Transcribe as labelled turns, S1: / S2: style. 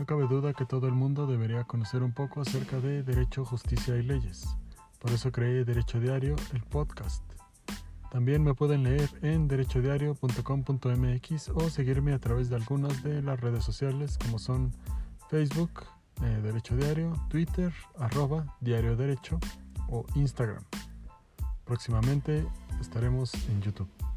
S1: No cabe duda que todo el mundo debería conocer un poco acerca de derecho, justicia y leyes. Por eso creé Derecho Diario, el podcast. También me pueden leer en derechodiario.com.mx o seguirme a través de algunas de las redes sociales como son Facebook, eh, Derecho Diario, Twitter, arroba Diario Derecho o Instagram. Próximamente estaremos en YouTube.